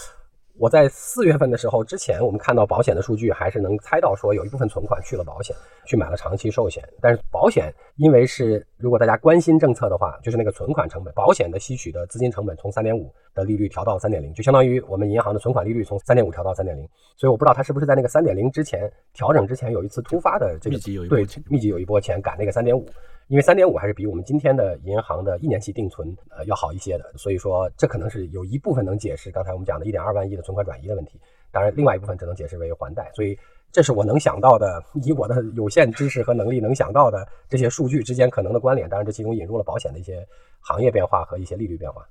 [SPEAKER 2] 我在四月份的时候之前，我们看到保险的数据，还是能猜到说有一部分存款去了保险，去买了长期寿险。但是保险因为是如果大家关心政策的话，就是那个存款成本，保险的吸取的资金成本从三点五的利率调到三点零，就相当于我们银行的存款利率从三点五调到三点零。所以我不知道它是不是在那个三点零之前调整之前有一次突发的这个对密集有一波钱赶那个三点五。因为三点五还是比我们今天的银行的一年期定存呃要好一些的，所以说这可能是有一部分能解释刚才我们讲的一点二万亿的存款转移的问题。当然，另外一部分只能解释为还贷。所以这是我能想到的，以我的有限知识和能力能想到的这些数据之间可能的关联。当然，这其中引入了保险的一些行业变化和一些利率变化。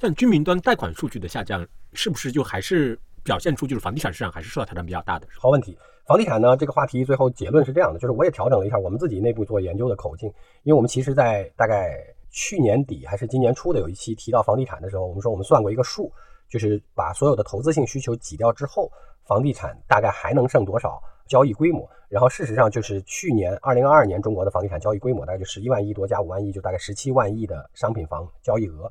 [SPEAKER 1] 像居民端贷款数据的下降，是不是就还是表现出就是房地产市场还是受到挑战比较大的？
[SPEAKER 2] 好问题。房地产呢，这个话题最后结论是这样的，就是我也调整了一下我们自己内部做研究的口径，因为我们其实在大概去年底还是今年初的有一期提到房地产的时候，我们说我们算过一个数，就是把所有的投资性需求挤掉之后，房地产大概还能剩多少交易规模？然后事实上就是去年二零二二年中国的房地产交易规模大概就十一万亿多加五万亿，就大概十七万亿的商品房交易额。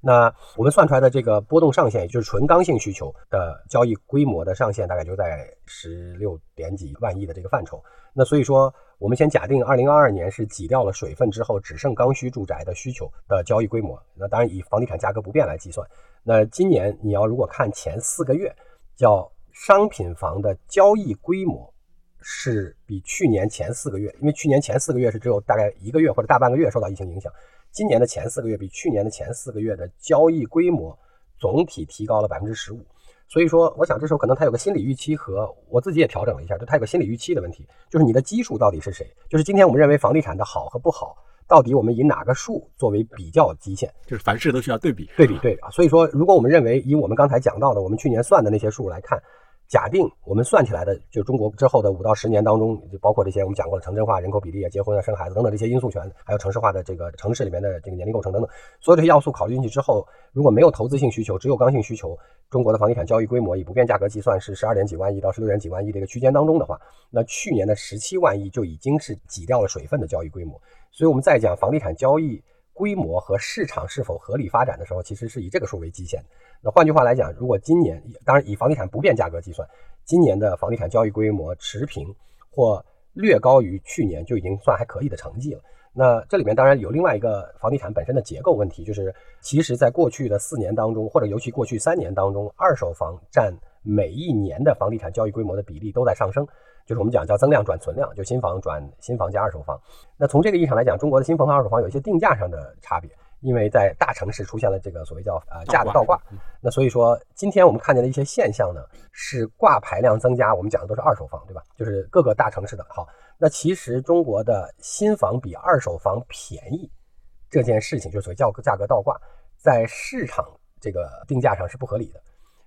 [SPEAKER 2] 那我们算出来的这个波动上限，也就是纯刚性需求的交易规模的上限，大概就在十六点几万亿的这个范畴。那所以说，我们先假定二零二二年是挤掉了水分之后，只剩刚需住宅的需求的交易规模。那当然以房地产价格不变来计算。那今年你要如果看前四个月，叫商品房的交易规模是比去年前四个月，因为去年前四个月是只有大概一个月或者大半个月受到疫情影响。今年的前四个月比去年的前四个月的交易规模总体提高了百分之十五，所以说，我想这时候可能他有个心理预期和我自己也调整了一下，就他有个心理预期的问题，就是你的基数到底是谁？就是今天我们认为房地产的好和不好，到底我们以哪个数作为比较基线？
[SPEAKER 1] 就是凡事都需要对比，
[SPEAKER 2] 对比对啊。所以说，如果我们认为以我们刚才讲到的，我们去年算的那些数来看。假定我们算起来的，就中国之后的五到十年当中，就包括这些我们讲过的城镇化、人口比例啊、结婚啊、生孩子等等这些因素权，还有城市化的这个城市里面的这个年龄构成等等，所有这些要素考虑进去之后，如果没有投资性需求，只有刚性需求，中国的房地产交易规模以不变价格计算是十二点几万亿到十六点几万亿这个区间当中的话，那去年的十七万亿就已经是挤掉了水分的交易规模。所以我们再讲房地产交易规模和市场是否合理发展的时候，其实是以这个数为基线。那换句话来讲，如果今年当然以房地产不变价格计算，今年的房地产交易规模持平或略高于去年，就已经算还可以的成绩了。那这里面当然有另外一个房地产本身的结构问题，就是其实在过去的四年当中，或者尤其过去三年当中，二手房占每一年的房地产交易规模的比例都在上升，就是我们讲叫增量转存量，就新房转新房加二手房。那从这个意义上来讲，中国的新房和二手房有一些定价上的差别。因为在大城市出现了这个所谓叫呃价的倒挂，那所以说今天我们看见的一些现象呢，是挂牌量增加。我们讲的都是二手房，对吧？就是各个大城市的。好，那其实中国的新房比二手房便宜这件事情，就所谓叫价格倒挂，在市场这个定价上是不合理的。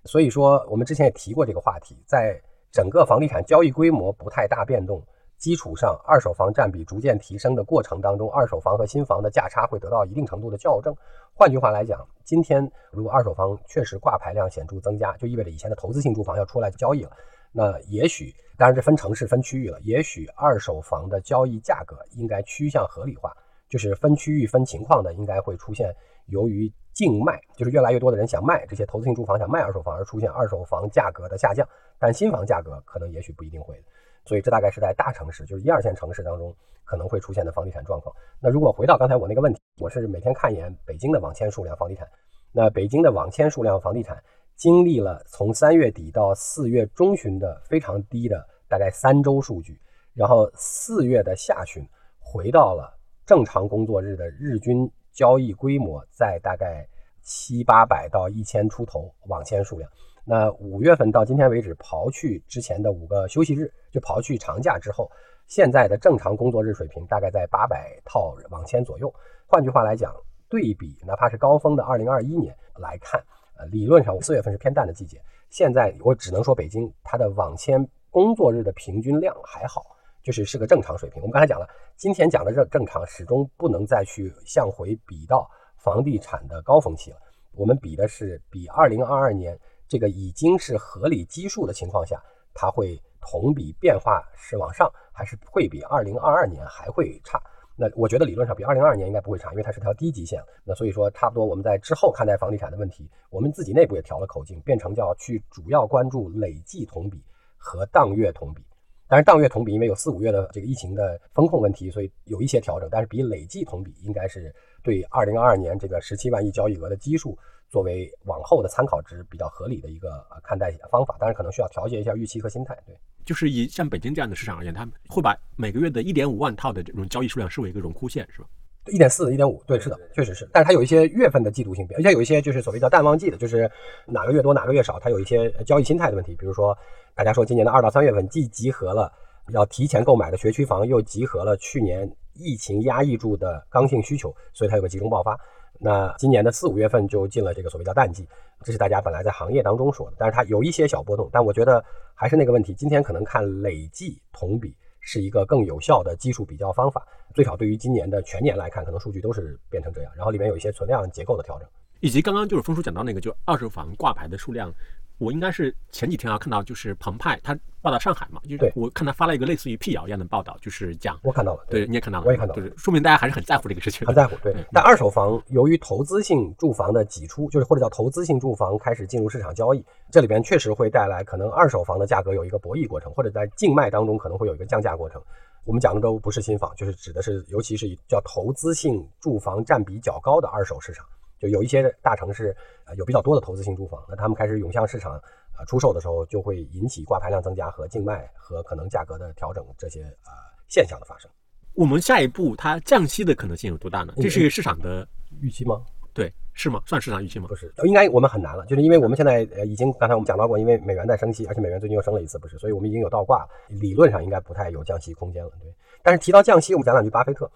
[SPEAKER 2] 所以说，我们之前也提过这个话题，在整个房地产交易规模不太大变动。基础上，二手房占比逐渐提升的过程当中，二手房和新房的价差会得到一定程度的校正。换句话来讲，今天如果二手房确实挂牌量显著增加，就意味着以前的投资性住房要出来交易了。那也许，当然这分城市分区域了，也许二手房的交易价格应该趋向合理化，就是分区域分情况的，应该会出现由于竞卖，就是越来越多的人想卖这些投资性住房，想卖二手房而出现二手房价格的下降，但新房价格可能也许不一定会。所以这大概是在大城市，就是一二线城市当中可能会出现的房地产状况。那如果回到刚才我那个问题，我是每天看一眼北京的网签数量房地产。那北京的网签数量房地产经历了从三月底到四月中旬的非常低的大概三周数据，然后四月的下旬回到了正常工作日的日均交易规模在大概七八百到一千出头网签数量。那五月份到今天为止，刨去之前的五个休息日，就刨去长假之后，现在的正常工作日水平大概在八百套网签左右。换句话来讲，对比哪怕是高峰的二零二一年来看，呃，理论上四月份是偏淡的季节。现在我只能说北京它的网签工作日的平均量还好，就是是个正常水平。我们刚才讲了，今天讲的正正常，始终不能再去向回比到房地产的高峰期了。我们比的是比二零二二年这个已经是合理基数的情况下，它会同比变化是往上，还是会比二零二二年还会差？那我觉得理论上比二零二二年应该不会差，因为它是条低基线。那所以说，差不多我们在之后看待房地产的问题，我们自己内部也调了口径，变成叫去主要关注累计同比和当月同比。但是，当月同比因为有四五月的这个疫情的风控问题，所以有一些调整。但是比累计同比应该是对二零二二年这个十七万亿交易额的基数作为往后的参考值比较合理的一个看待方法。当然可能需要调节一下预期和心态。对，
[SPEAKER 1] 就是以像北京这样的市场而言，它会把每个月的一点五万套的这种交易数量视为一个荣枯线，是吧？
[SPEAKER 2] 一点四、一点五，对，是的，确实是。但是它有一些月份的季度性变，而且有一些就是所谓叫淡旺季的，就是哪个月多哪个月少，它有一些交易心态的问题。比如说，大家说今年的二到三月份既集合了要提前购买的学区房，又集合了去年疫情压抑住的刚性需求，所以它有个集中爆发。那今年的四五月份就进了这个所谓叫淡季，这是大家本来在行业当中说的，但是它有一些小波动。但我觉得还是那个问题，今天可能看累计同比是一个更有效的基数比较方法。最少对于今年的全年来看，可能数据都是变成这样。然后里面有一些存量结构的调整，
[SPEAKER 1] 以及刚刚就是峰叔讲到那个，就二手房挂牌的数量，我应该是前几天啊看到，就是澎湃他报道上海嘛，就是我看他发了一个类似于辟谣一样的报道，就是讲
[SPEAKER 2] 我看到了，
[SPEAKER 1] 对，你也看到了，
[SPEAKER 2] 我也看到了，
[SPEAKER 1] 就是说明大家还是很在乎这个事情，
[SPEAKER 2] 很在乎。对，但二手房由于投资性住房的挤出，就是或者叫投资性住房开始进入市场交易，这里边确实会带来可能二手房的价格有一个博弈过程，或者在竞卖当中可能会有一个降价过程。我们讲的都不是新房，就是指的是，尤其是叫投资性住房占比较高的二手市场，就有一些大城市呃有比较多的投资性住房，那他们开始涌向市场呃出售的时候，就会引起挂牌量增加和竞卖和可能价格的调整这些呃现象的发生。
[SPEAKER 1] 我们下一步它降息的可能性有多大呢？这是一个市场的
[SPEAKER 2] 预期吗？
[SPEAKER 1] 对，是吗？算市场预期吗？
[SPEAKER 2] 不是，应该我们很难了，就是因为我们现在呃已经刚才我们讲到过，因为美元在升息，而且美元最近又升了一次，不是，所以我们已经有倒挂，理论上应该不太有降息空间了。对，但是提到降息，我们讲两句巴菲特。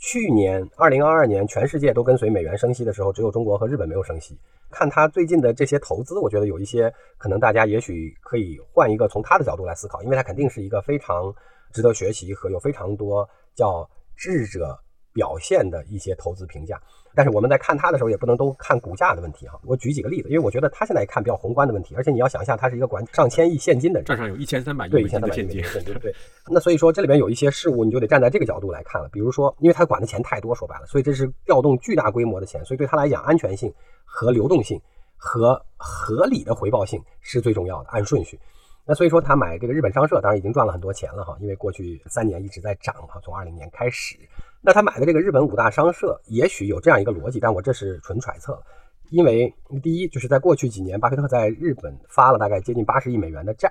[SPEAKER 2] 去年二零二二年，全世界都跟随美元升息的时候，只有中国和日本没有升息。看他最近的这些投资，我觉得有一些可能，大家也许可以换一个从他的角度来思考，因为他肯定是一个非常值得学习和有非常多叫智者。表现的一些投资评价，但是我们在看它的时候，也不能都看股价的问题哈。我举几个例子，因为我觉得它现在看比较宏观的问题，而且你要想象它是一个管上千亿现金的，
[SPEAKER 1] 账上有一千三百亿
[SPEAKER 2] 对一千三百亿现金，对。那所以说这里边有一些事物，你就得站在这个角度来看了。比如说，因为他管的钱太多，说白了，所以这是调动巨大规模的钱，所以对他来讲，安全性和流动性和合理的回报性是最重要的，按顺序。那所以说他买这个日本商社，当然已经赚了很多钱了哈，因为过去三年一直在涨哈，从二零年开始。那他买的这个日本五大商社，也许有这样一个逻辑，但我这是纯揣测。因为第一，就是在过去几年，巴菲特在日本发了大概接近八十亿美元的债，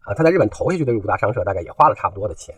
[SPEAKER 2] 啊，他在日本投下去的五大商社大概也花了差不多的钱。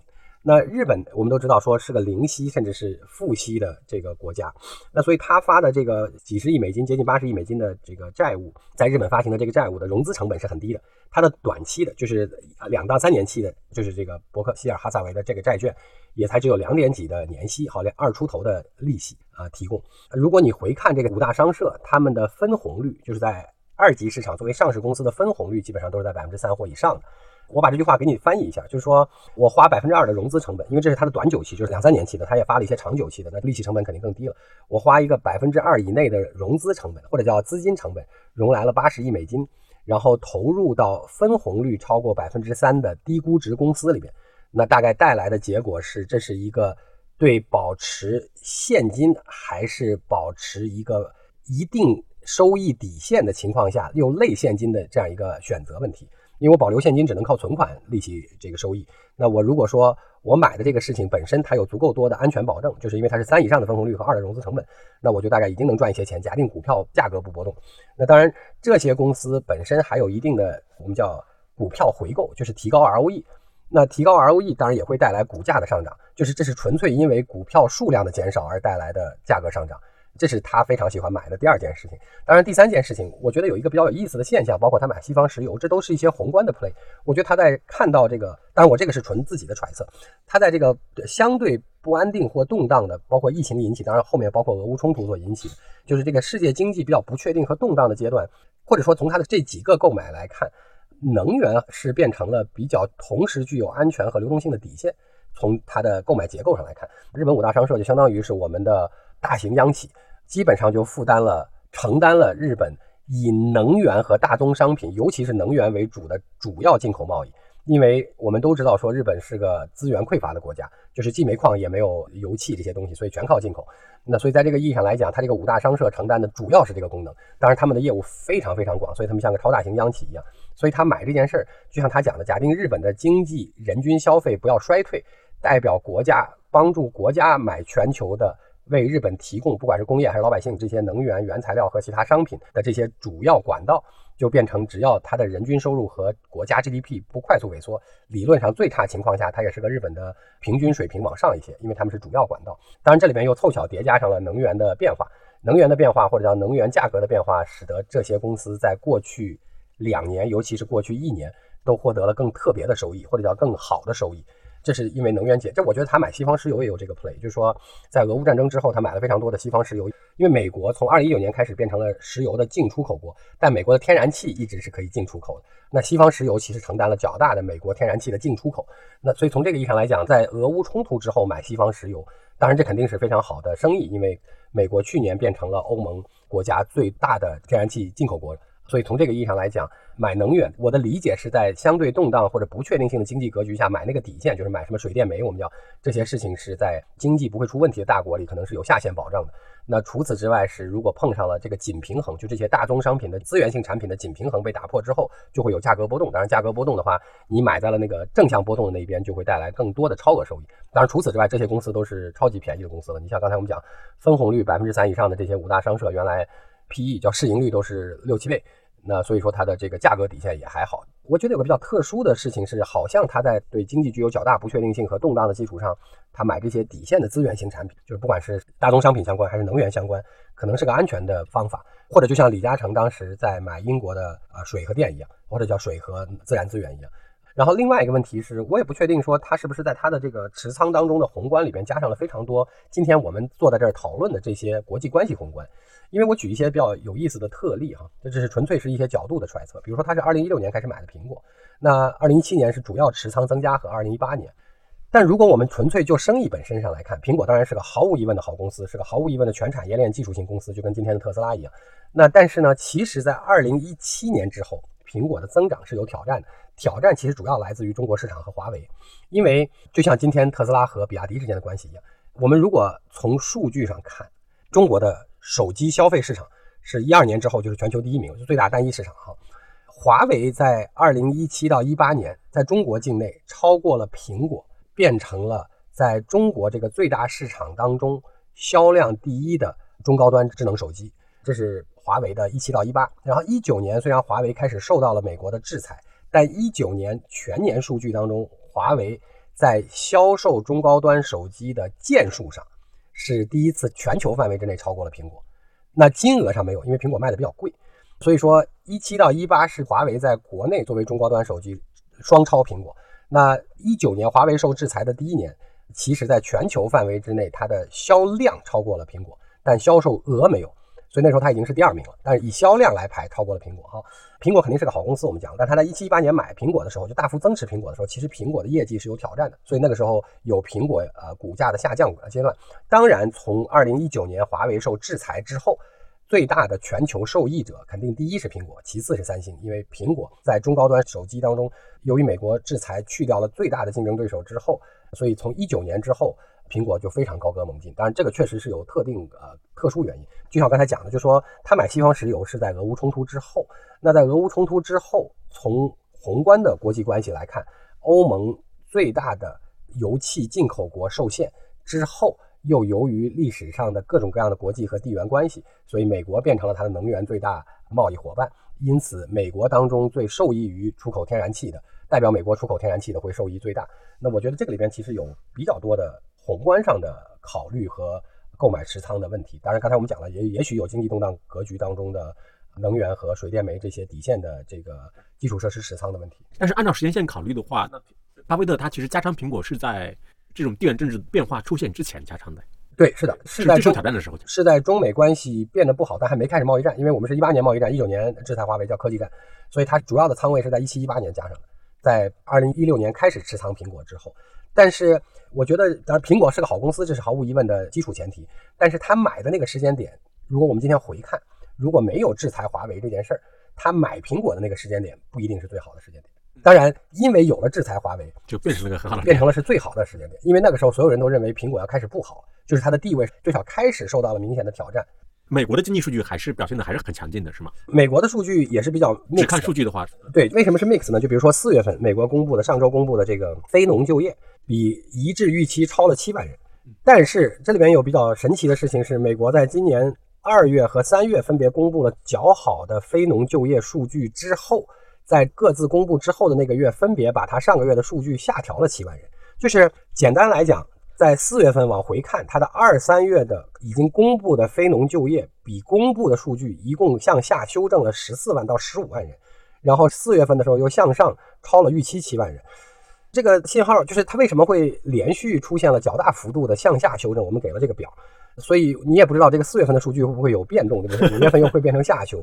[SPEAKER 2] 那日本我们都知道说是个零息甚至是负息的这个国家，那所以他发的这个几十亿美金、接近八十亿美金的这个债务，在日本发行的这个债务的融资成本是很低的，它的短期的，就是两到三年期的，就是这个伯克希尔哈萨维的这个债券，也才只有两点几的年息，好，连二出头的利息啊提供。如果你回看这个五大商社，他们的分红率，就是在二级市场作为上市公司的分红率，基本上都是在百分之三或以上的。我把这句话给你翻译一下，就是说我花百分之二的融资成本，因为这是它的短久期，就是两三年期的，它也发了一些长久期的，那利息成本肯定更低了。我花一个百分之二以内的融资成本，或者叫资金成本，融来了八十亿美金，然后投入到分红率超过百分之三的低估值公司里面，那大概带来的结果是，这是一个对保持现金还是保持一个一定收益底线的情况下又类现金的这样一个选择问题。因为我保留现金只能靠存款利息这个收益，那我如果说我买的这个事情本身它有足够多的安全保证，就是因为它是三以上的分红率和二的融资成本，那我就大概已经能赚一些钱。假定股票价格不波动，那当然这些公司本身还有一定的我们叫股票回购，就是提高 ROE。那提高 ROE 当然也会带来股价的上涨，就是这是纯粹因为股票数量的减少而带来的价格上涨。这是他非常喜欢买的第二件事情。当然，第三件事情，我觉得有一个比较有意思的现象，包括他买西方石油，这都是一些宏观的 play。我觉得他在看到这个，当然我这个是纯自己的揣测。他在这个相对不安定或动荡的，包括疫情引起，当然后面包括俄乌冲突所引起的，就是这个世界经济比较不确定和动荡的阶段，或者说从他的这几个购买来看，能源是变成了比较同时具有安全和流动性的底线。从它的购买结构上来看，日本五大商社就相当于是我们的大型央企，基本上就负担了、承担了日本以能源和大宗商品，尤其是能源为主的主要进口贸易。因为我们都知道，说日本是个资源匮乏的国家，就是既煤矿也没有油气这些东西，所以全靠进口。那所以在这个意义上来讲，它这个五大商社承担的主要是这个功能。当然，他们的业务非常非常广，所以他们像个超大型央企一样。所以他买这件事儿，就像他讲的，假定日本的经济人均消费不要衰退，代表国家帮助国家买全球的。为日本提供不管是工业还是老百姓这些能源原材料和其他商品的这些主要管道，就变成只要它的人均收入和国家 GDP 不快速萎缩，理论上最差情况下，它也是个日本的平均水平往上一些，因为他们是主要管道。当然这里面又凑巧叠加上了能源的变化，能源的变化或者叫能源价格的变化，使得这些公司在过去两年，尤其是过去一年，都获得了更特别的收益，或者叫更好的收益。这是因为能源减，这我觉得他买西方石油也有这个 play，就是说在俄乌战争之后，他买了非常多的西方石油，因为美国从二零一九年开始变成了石油的进出口国，但美国的天然气一直是可以进出口的。那西方石油其实承担了较大的美国天然气的进出口。那所以从这个意义上来讲，在俄乌冲突之后买西方石油，当然这肯定是非常好的生意，因为美国去年变成了欧盟国家最大的天然气进口国。所以从这个意义上来讲，买能源，我的理解是在相对动荡或者不确定性的经济格局下买那个底线，就是买什么水电煤，我们叫这些事情是在经济不会出问题的大国里可能是有下限保障的。那除此之外是，如果碰上了这个紧平衡，就这些大宗商品的资源性产品的紧平衡被打破之后，就会有价格波动。当然，价格波动的话，你买在了那个正向波动的那一边，就会带来更多的超额收益。当然，除此之外，这些公司都是超级便宜的公司了。你像刚才我们讲分红率百分之三以上的这些五大商社，原来 PE 叫市盈率都是六七倍。那所以说它的这个价格底线也还好。我觉得有个比较特殊的事情是，好像它在对经济具有较大不确定性和动荡的基础上，它买这些底线的资源型产品，就是不管是大宗商品相关还是能源相关，可能是个安全的方法。或者就像李嘉诚当时在买英国的啊水和电一样，或者叫水和自然资源一样。然后另外一个问题是，我也不确定说他是不是在他的这个持仓当中的宏观里边加上了非常多今天我们坐在这儿讨论的这些国际关系宏观。因为我举一些比较有意思的特例哈，这只是纯粹是一些角度的揣测。比如说他是二零一六年开始买的苹果，那二零一七年是主要持仓增加和二零一八年。但如果我们纯粹就生意本身上来看，苹果当然是个毫无疑问的好公司，是个毫无疑问的全产业链技术性公司，就跟今天的特斯拉一样。那但是呢，其实在二零一七年之后，苹果的增长是有挑战的。挑战其实主要来自于中国市场和华为，因为就像今天特斯拉和比亚迪之间的关系一样，我们如果从数据上看，中国的手机消费市场是一二年之后就是全球第一名，就最大单一市场哈。华为在二零一七到一八年在中国境内超过了苹果，变成了在中国这个最大市场当中销量第一的中高端智能手机，这是华为的一七到一八。然后一九年虽然华为开始受到了美国的制裁。但一九年全年数据当中，华为在销售中高端手机的件数上是第一次全球范围之内超过了苹果。那金额上没有，因为苹果卖的比较贵。所以说，一七到一八是华为在国内作为中高端手机双超苹果。那一九年华为受制裁的第一年，其实在全球范围之内，它的销量超过了苹果，但销售额没有。所以那时候它已经是第二名了，但是以销量来排超过了苹果哈。苹果肯定是个好公司，我们讲，但他在一七一八年买苹果的时候，就大幅增持苹果的时候，其实苹果的业绩是有挑战的，所以那个时候有苹果呃股价的下降阶段。当然，从二零一九年华为受制裁之后，最大的全球受益者肯定第一是苹果，其次是三星，因为苹果在中高端手机当中，由于美国制裁去掉了最大的竞争对手之后，所以从一九年之后。苹果就非常高歌猛进，当然这个确实是有特定呃特殊原因，就像我刚才讲的，就说他买西方石油是在俄乌冲突之后。那在俄乌冲突之后，从宏观的国际关系来看，欧盟最大的油气进口国受限之后，又由于历史上的各种各样的国际和地缘关系，所以美国变成了它的能源最大贸易伙伴。因此，美国当中最受益于出口天然气的，代表美国出口天然气的会受益最大。那我觉得这个里边其实有比较多的。宏观上的考虑和购买持仓的问题，当然刚才我们讲了，也也许有经济动荡格局当中的能源和水电煤这些底线的这个基础设施持仓的问题。
[SPEAKER 1] 但是按照时间线考虑的话，那巴菲特他其实加仓苹果是在这种地缘政治变化出现之前加仓的。
[SPEAKER 2] 对，是的，
[SPEAKER 1] 是
[SPEAKER 2] 在
[SPEAKER 1] 受挑战的时候，
[SPEAKER 2] 是在中美关系变得不好，但还没开始贸易战，因为我们是一八年贸易战，一九年制裁华为叫科技战，所以它主要的仓位是在一七一八年加上的，在二零一六年开始持仓苹果之后。但是我觉得，当然苹果是个好公司，这是毫无疑问的基础前提。但是他买的那个时间点，如果我们今天回看，如果没有制裁华为这件事儿，他买苹果的那个时间点不一定是最好的时间点。当然，因为有了制裁，华为
[SPEAKER 1] 就变成了个很好的，
[SPEAKER 2] 变成了是最好的时间点。因为那个时候，所有人都认为苹果要开始不好，就是它的地位最少开始受到了明显的挑战。
[SPEAKER 1] 美国的经济数据还是表现的还是很强劲的，是吗？
[SPEAKER 2] 美国的数据也是比较，
[SPEAKER 1] 只看数据的话，
[SPEAKER 2] 对，为什么是 mix 呢？就比如说四月份美国公布的，上周公布的这个非农就业比一致预期超了七万人，但是这里边有比较神奇的事情是，美国在今年二月和三月分别公布了较好的非农就业数据之后。在各自公布之后的那个月，分别把它上个月的数据下调了七万人。就是简单来讲，在四月份往回看，它的二三月的已经公布的非农就业比公布的数据一共向下修正了十四万到十五万人，然后四月份的时候又向上超了预期七万人。这个信号就是它为什么会连续出现了较大幅度的向下修正？我们给了这个表，所以你也不知道这个四月份的数据会不会有变动，对不对？五月份又会变成下修。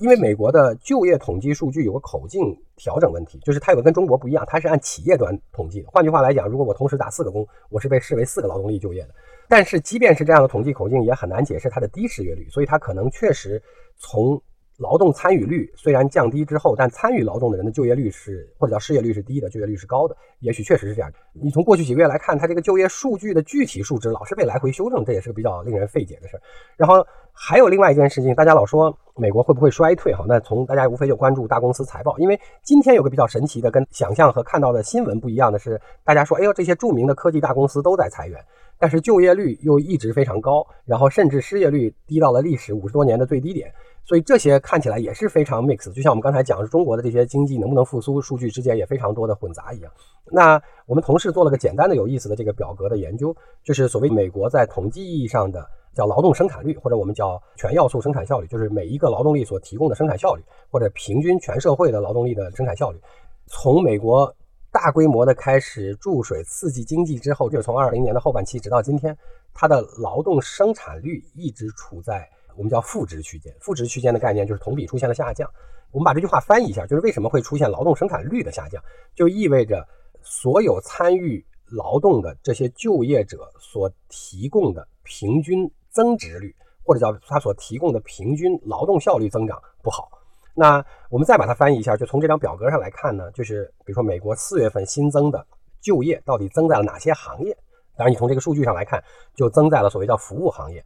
[SPEAKER 2] 因为美国的就业统计数据有个口径调整问题，就是它有个跟中国不一样，它是按企业端统计的。换句话来讲，如果我同时打四个工，我是被视为四个劳动力就业的。但是即便是这样的统计口径，也很难解释它的低失业率，所以它可能确实从。劳动参与率虽然降低之后，但参与劳动的人的就业率是或者叫失业率是低的，就业率是高的。也许确实是这样。你从过去几个月来看，它这个就业数据的具体数值老是被来回修正，这也是个比较令人费解的事儿。然后还有另外一件事情，大家老说美国会不会衰退？哈，那从大家无非就关注大公司财报。因为今天有个比较神奇的，跟想象和看到的新闻不一样的是，大家说，哎呦，这些著名的科技大公司都在裁员，但是就业率又一直非常高，然后甚至失业率低到了历史五十多年的最低点。所以这些看起来也是非常 mix，就像我们刚才讲中国的这些经济能不能复苏数据之间也非常多的混杂一样。那我们同事做了个简单的有意思的这个表格的研究，就是所谓美国在统计意义上的叫劳动生产率，或者我们叫全要素生产效率，就是每一个劳动力所提供的生产效率，或者平均全社会的劳动力的生产效率。从美国大规模的开始注水刺激经济之后，就是从二零年的后半期直到今天，它的劳动生产率一直处在。我们叫负值区间，负值区间的概念就是同比出现了下降。我们把这句话翻译一下，就是为什么会出现劳动生产率的下降，就意味着所有参与劳动的这些就业者所提供的平均增值率，或者叫他所提供的平均劳动效率增长不好。那我们再把它翻译一下，就从这张表格上来看呢，就是比如说美国四月份新增的就业到底增在了哪些行业？当然，你从这个数据上来看，就增在了所谓叫服务行业。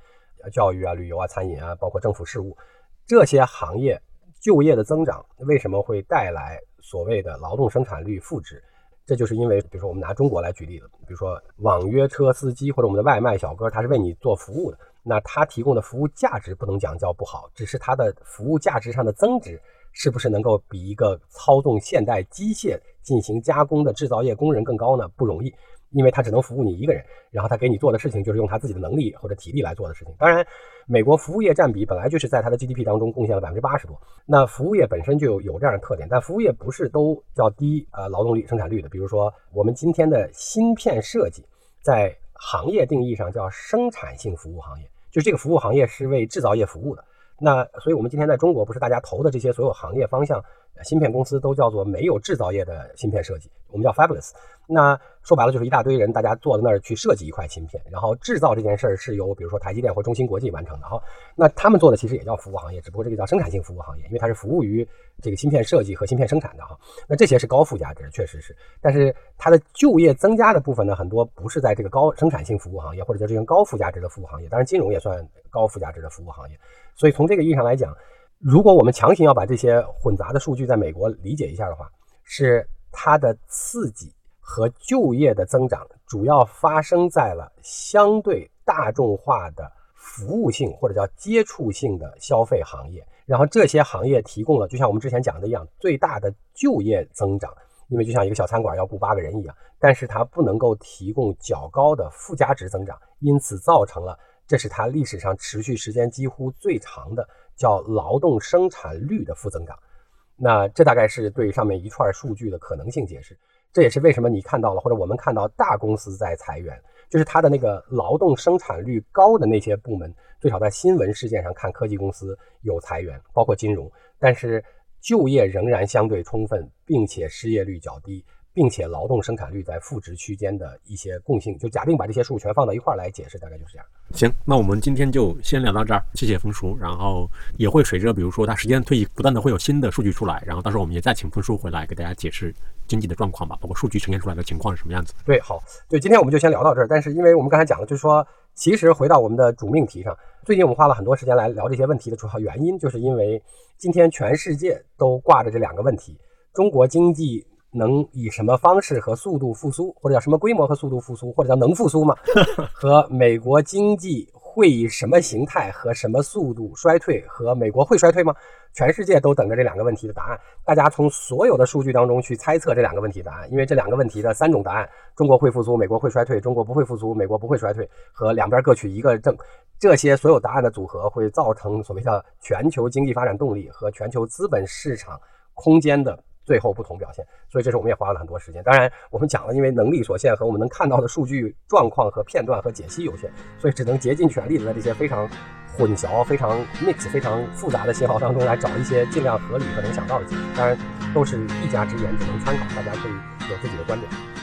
[SPEAKER 2] 教育啊、旅游啊、餐饮啊，包括政府事务这些行业就业的增长，为什么会带来所谓的劳动生产率负值？这就是因为，比如说我们拿中国来举例子，比如说网约车司机或者我们的外卖小哥，他是为你做服务的，那他提供的服务价值不能讲叫不好，只是他的服务价值上的增值是不是能够比一个操纵现代机械进行加工的制造业工人更高呢？不容易。因为他只能服务你一个人，然后他给你做的事情就是用他自己的能力或者体力来做的事情。当然，美国服务业占比本来就是在它的 GDP 当中贡献了百分之八十多。那服务业本身就有这样的特点，但服务业不是都叫低呃劳动力生产率的。比如说，我们今天的芯片设计，在行业定义上叫生产性服务行业，就是这个服务行业是为制造业服务的。那所以，我们今天在中国不是大家投的这些所有行业方向。芯片公司都叫做没有制造业的芯片设计，我们叫 Fabulous。那说白了就是一大堆人，大家坐在那儿去设计一块芯片，然后制造这件事儿是由比如说台积电或中芯国际完成的哈。那他们做的其实也叫服务行业，只不过这个叫生产性服务行业，因为它是服务于这个芯片设计和芯片生产的哈。那这些是高附加值，确实是。但是它的就业增加的部分呢，很多不是在这个高生产性服务行业，或者叫这种高附加值的服务行业。当然，金融也算高附加值的服务行业。所以从这个意义上来讲。如果我们强行要把这些混杂的数据在美国理解一下的话，是它的刺激和就业的增长主要发生在了相对大众化的服务性或者叫接触性的消费行业，然后这些行业提供了，就像我们之前讲的一样，最大的就业增长，因为就像一个小餐馆要雇八个人一样，但是它不能够提供较高的附加值增长，因此造成了这是它历史上持续时间几乎最长的。叫劳动生产率的负增长，那这大概是对上面一串数据的可能性解释。这也是为什么你看到了，或者我们看到大公司在裁员，就是它的那个劳动生产率高的那些部门，最少在新闻事件上看，科技公司有裁员，包括金融，但是就业仍然相对充分，并且失业率较低，并且劳动生产率在负值区间的一些共性。就假定把这些数全放到一块儿来解释，大概就是这样。
[SPEAKER 1] 行，那我们今天就先聊到这儿，谢谢峰叔。然后也会随着比如说它时间推移，不断的会有新的数据出来，然后到时候我们也再请峰叔回来给大家解释经济的状况吧，包括数据呈现出来的情况是什么样子。
[SPEAKER 2] 对，好，对，今天我们就先聊到这儿。但是因为我们刚才讲了，就是说，其实回到我们的主命题上，最近我们花了很多时间来聊这些问题的主要原因，就是因为今天全世界都挂着这两个问题：中国经济。能以什么方式和速度复苏，或者叫什么规模和速度复苏，或者叫能复苏吗？和美国经济会以什么形态和什么速度衰退？和美国会衰退吗？全世界都等着这两个问题的答案。大家从所有的数据当中去猜测这两个问题答案，因为这两个问题的三种答案：中国会复苏，美国会衰退；中国不会复苏，美国不会衰退。和两边各取一个正，这些所有答案的组合会造成所谓的全球经济发展动力和全球资本市场空间的。最后不同表现，所以这是我们也花了很多时间。当然，我们讲了，因为能力所限和我们能看到的数据状况和片段和解析有限，所以只能竭尽全力的在这些非常混淆、非常 mix、非常复杂的信号当中来找一些尽量合理和能想到的解释。当然，都是一家之言，只能参考，大家可以有自己的观点。